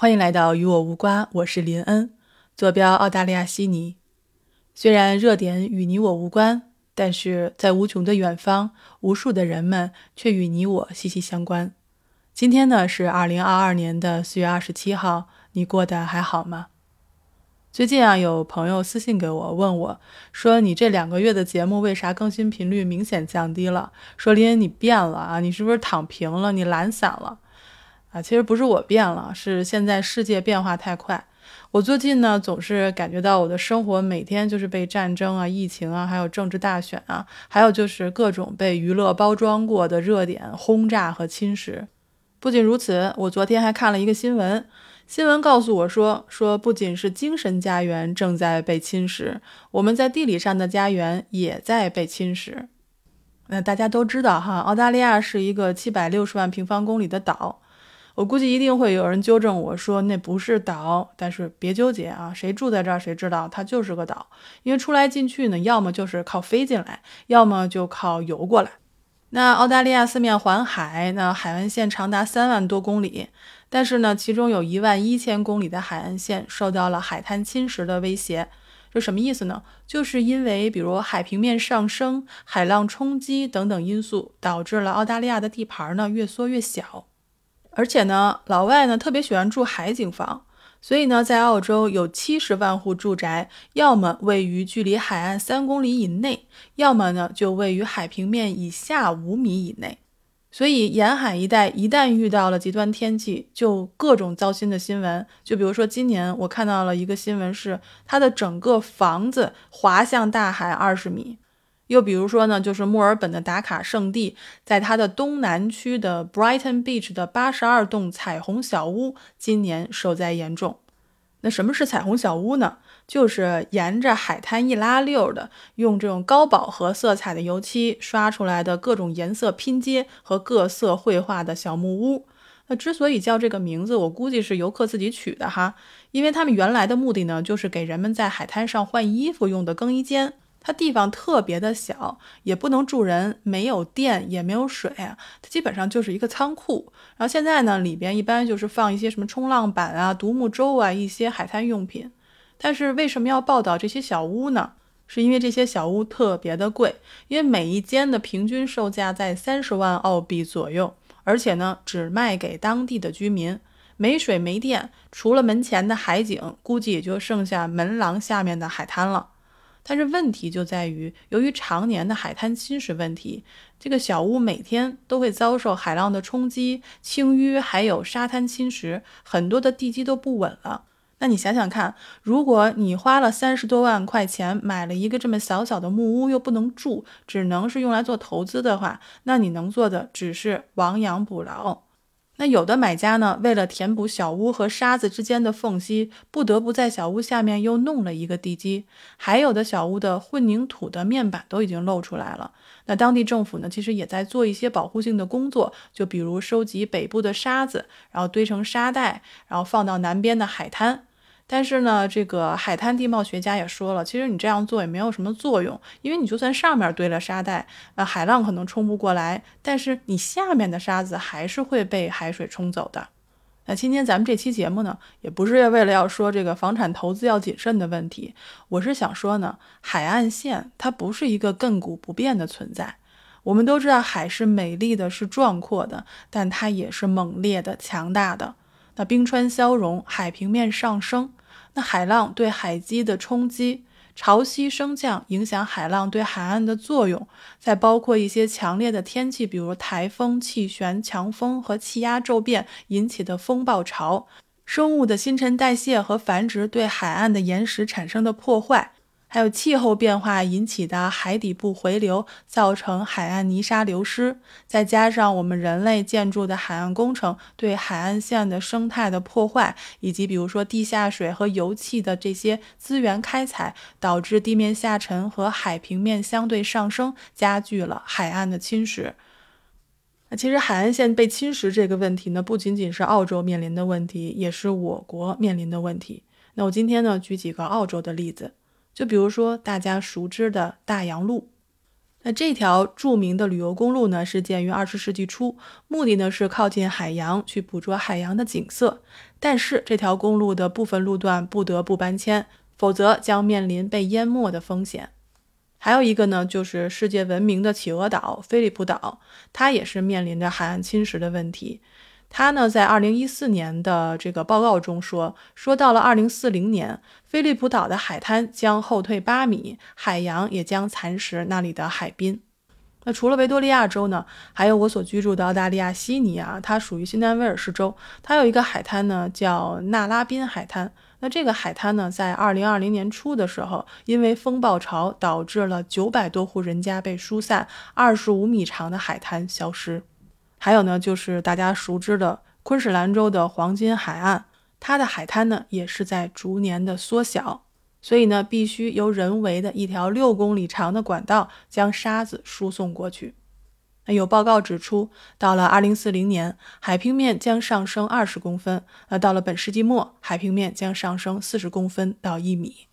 欢迎来到与我无关，我是林恩，坐标澳大利亚悉尼。虽然热点与你我无关，但是在无穷的远方，无数的人们却与你我息息相关。今天呢是二零二二年的四月二十七号，你过得还好吗？最近啊，有朋友私信给我，问我说：“你这两个月的节目为啥更新频率明显降低了？说林恩你变了啊，你是不是躺平了？你懒散了？”啊，其实不是我变了，是现在世界变化太快。我最近呢，总是感觉到我的生活每天就是被战争啊、疫情啊，还有政治大选啊，还有就是各种被娱乐包装过的热点轰炸和侵蚀。不仅如此，我昨天还看了一个新闻，新闻告诉我说，说不仅是精神家园正在被侵蚀，我们在地理上的家园也在被侵蚀。那大家都知道哈，澳大利亚是一个七百六十万平方公里的岛。我估计一定会有人纠正我说那不是岛，但是别纠结啊，谁住在这儿谁知道它就是个岛，因为出来进去呢，要么就是靠飞进来，要么就靠游过来。那澳大利亚四面环海，那海岸线长达三万多公里，但是呢，其中有一万一千公里的海岸线受到了海滩侵蚀的威胁。这什么意思呢？就是因为比如海平面上升、海浪冲击等等因素，导致了澳大利亚的地盘呢越缩越小。而且呢，老外呢特别喜欢住海景房，所以呢，在澳洲有七十万户住宅，要么位于距离海岸三公里以内，要么呢就位于海平面以下五米以内。所以沿海一带一旦遇到了极端天气，就各种糟心的新闻。就比如说今年我看到了一个新闻，是它的整个房子滑向大海二十米。又比如说呢，就是墨尔本的打卡圣地，在它的东南区的 Brighton Beach 的八十二栋彩虹小屋，今年受灾严重。那什么是彩虹小屋呢？就是沿着海滩一拉溜的，用这种高饱和色彩的油漆刷出来的各种颜色拼接和各色绘画的小木屋。那之所以叫这个名字，我估计是游客自己取的哈，因为他们原来的目的呢，就是给人们在海滩上换衣服用的更衣间。它地方特别的小，也不能住人，没有电，也没有水，它基本上就是一个仓库。然后现在呢，里边一般就是放一些什么冲浪板啊、独木舟啊，一些海滩用品。但是为什么要报道这些小屋呢？是因为这些小屋特别的贵，因为每一间的平均售价在三十万澳币左右，而且呢，只卖给当地的居民。没水没电，除了门前的海景，估计也就剩下门廊下面的海滩了。但是问题就在于，由于常年的海滩侵蚀问题，这个小屋每天都会遭受海浪的冲击、清淤，还有沙滩侵蚀，很多的地基都不稳了。那你想想看，如果你花了三十多万块钱买了一个这么小小的木屋，又不能住，只能是用来做投资的话，那你能做的只是亡羊补牢。那有的买家呢，为了填补小屋和沙子之间的缝隙，不得不在小屋下面又弄了一个地基。还有的小屋的混凝土的面板都已经露出来了。那当地政府呢，其实也在做一些保护性的工作，就比如收集北部的沙子，然后堆成沙袋，然后放到南边的海滩。但是呢，这个海滩地貌学家也说了，其实你这样做也没有什么作用，因为你就算上面堆了沙袋，呃，海浪可能冲不过来，但是你下面的沙子还是会被海水冲走的。那今天咱们这期节目呢，也不是为了要说这个房产投资要谨慎的问题，我是想说呢，海岸线它不是一个亘古不变的存在。我们都知道海是美丽的，是壮阔的，但它也是猛烈的、强大的。那冰川消融，海平面上升。海浪对海基的冲击，潮汐升降影响海浪对海岸的作用，再包括一些强烈的天气，比如台风、气旋、强风和气压骤变引起的风暴潮，生物的新陈代谢和繁殖对海岸的岩石产生的破坏。还有气候变化引起的海底部回流，造成海岸泥沙流失，再加上我们人类建筑的海岸工程对海岸线的生态的破坏，以及比如说地下水和油气的这些资源开采，导致地面下沉和海平面相对上升，加剧了海岸的侵蚀。那其实海岸线被侵蚀这个问题呢，不仅仅是澳洲面临的问题，也是我国面临的问题。那我今天呢，举几个澳洲的例子。就比如说大家熟知的大洋路，那这条著名的旅游公路呢，是建于二十世纪初，目的呢是靠近海洋，去捕捉海洋的景色。但是这条公路的部分路段不得不搬迁，否则将面临被淹没的风险。还有一个呢，就是世界闻名的企鹅岛——菲利普岛，它也是面临着海岸侵蚀的问题。他呢，在二零一四年的这个报告中说，说到了二零四零年，菲利普岛的海滩将后退八米，海洋也将蚕食那里的海滨。那除了维多利亚州呢，还有我所居住的澳大利亚悉尼啊，它属于新南威尔士州，它有一个海滩呢，叫纳拉宾海滩。那这个海滩呢，在二零二零年初的时候，因为风暴潮导致了九百多户人家被疏散，二十五米长的海滩消失。还有呢，就是大家熟知的昆士兰州的黄金海岸，它的海滩呢也是在逐年的缩小，所以呢，必须由人为的一条六公里长的管道将沙子输送过去。那有报告指出，到了二零四零年，海平面将上升二十公分；那到了本世纪末，海平面将上升四十公分到一米。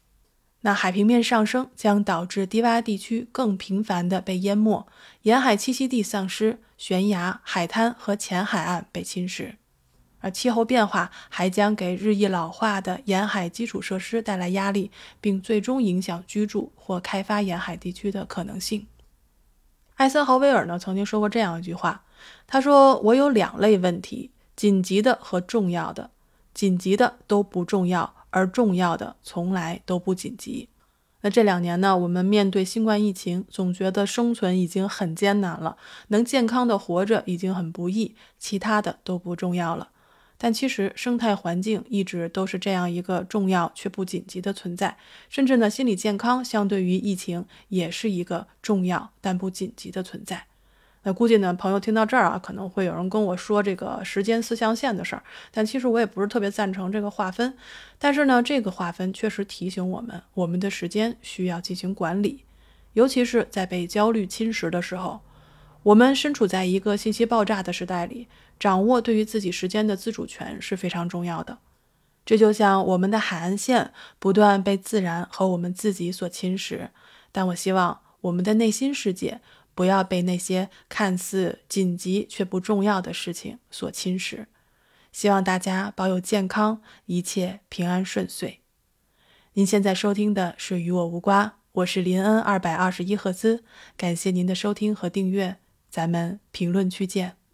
那海平面上升将导致低洼地区更频繁地被淹没，沿海栖息地丧失，悬崖、海滩和浅海岸被侵蚀。而气候变化还将给日益老化的沿海基础设施带来压力，并最终影响居住或开发沿海地区的可能性。艾森豪威尔呢曾经说过这样一句话，他说：“我有两类问题，紧急的和重要的。紧急的都不重要，而重要的从来都不紧急。”那这两年呢，我们面对新冠疫情，总觉得生存已经很艰难了，能健康的活着已经很不易，其他的都不重要了。但其实生态环境一直都是这样一个重要却不紧急的存在，甚至呢，心理健康相对于疫情也是一个重要但不紧急的存在。那估计呢，朋友听到这儿啊，可能会有人跟我说这个时间四象限的事儿，但其实我也不是特别赞成这个划分。但是呢，这个划分确实提醒我们，我们的时间需要进行管理，尤其是在被焦虑侵蚀的时候。我们身处在一个信息爆炸的时代里，掌握对于自己时间的自主权是非常重要的。这就像我们的海岸线不断被自然和我们自己所侵蚀，但我希望我们的内心世界不要被那些看似紧急却不重要的事情所侵蚀。希望大家保有健康，一切平安顺遂。您现在收听的是《与我无关》，我是林恩二百二十一赫兹，感谢您的收听和订阅。咱们评论区见。